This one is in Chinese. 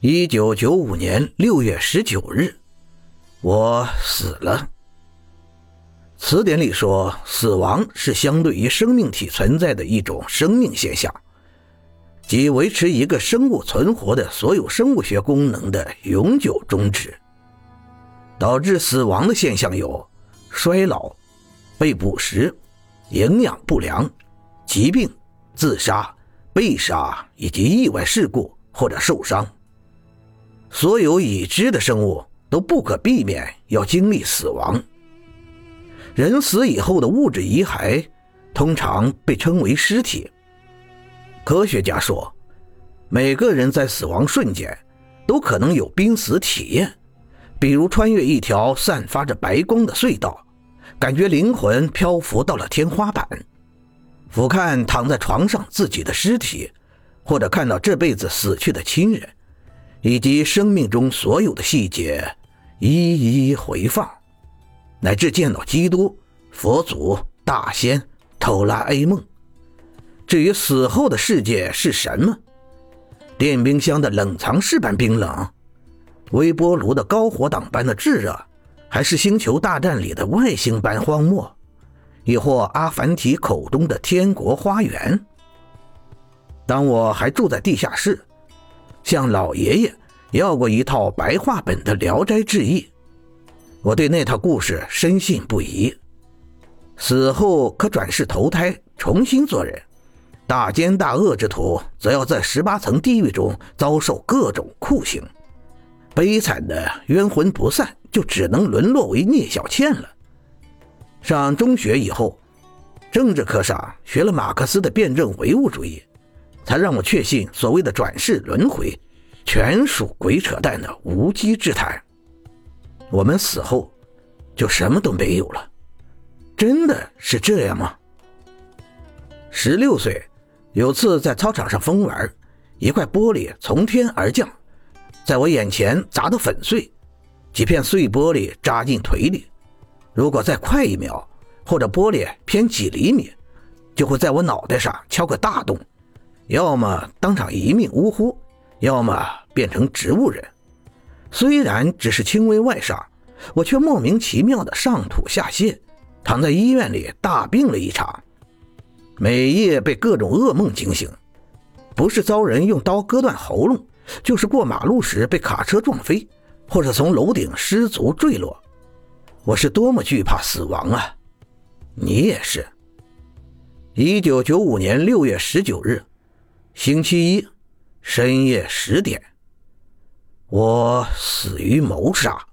一九九五年六月十九日，我死了。词典里说，死亡是相对于生命体存在的一种生命现象，即维持一个生物存活的所有生物学功能的永久终止。导致死亡的现象有衰老、被捕食、营养不良、疾病、自杀、被杀以及意外事故或者受伤。所有已知的生物都不可避免要经历死亡。人死以后的物质遗骸，通常被称为尸体。科学家说，每个人在死亡瞬间，都可能有濒死体验，比如穿越一条散发着白光的隧道，感觉灵魂漂浮到了天花板，俯瞰躺在床上自己的尸体，或者看到这辈子死去的亲人，以及生命中所有的细节，一一回放。乃至见到基督、佛祖、大仙、哆啦 A 梦。至于死后的世界是什么？电冰箱的冷藏室般冰冷，微波炉的高火档般的炙热，还是星球大战里的外星般荒漠，亦或阿凡提口中的天国花园？当我还住在地下室，向老爷爷要过一套白话本的《聊斋志异》。我对那套故事深信不疑，死后可转世投胎，重新做人；大奸大恶之徒则要在十八层地狱中遭受各种酷刑。悲惨的冤魂不散，就只能沦落为聂小倩了。上中学以后，政治课上学了马克思的辩证唯物主义，才让我确信所谓的转世轮回，全属鬼扯淡的无稽之谈。我们死后，就什么都没有了，真的是这样吗？十六岁，有次在操场上疯玩，一块玻璃从天而降，在我眼前砸得粉碎，几片碎玻璃扎进腿里。如果再快一秒，或者玻璃偏几厘米，就会在我脑袋上敲个大洞，要么当场一命呜呼，要么变成植物人。虽然只是轻微外伤，我却莫名其妙的上吐下泻，躺在医院里大病了一场，每夜被各种噩梦惊醒，不是遭人用刀割断喉咙，就是过马路时被卡车撞飞，或者从楼顶失足坠落。我是多么惧怕死亡啊！你也是。一九九五年六月十九日，星期一，深夜十点。我死于谋杀。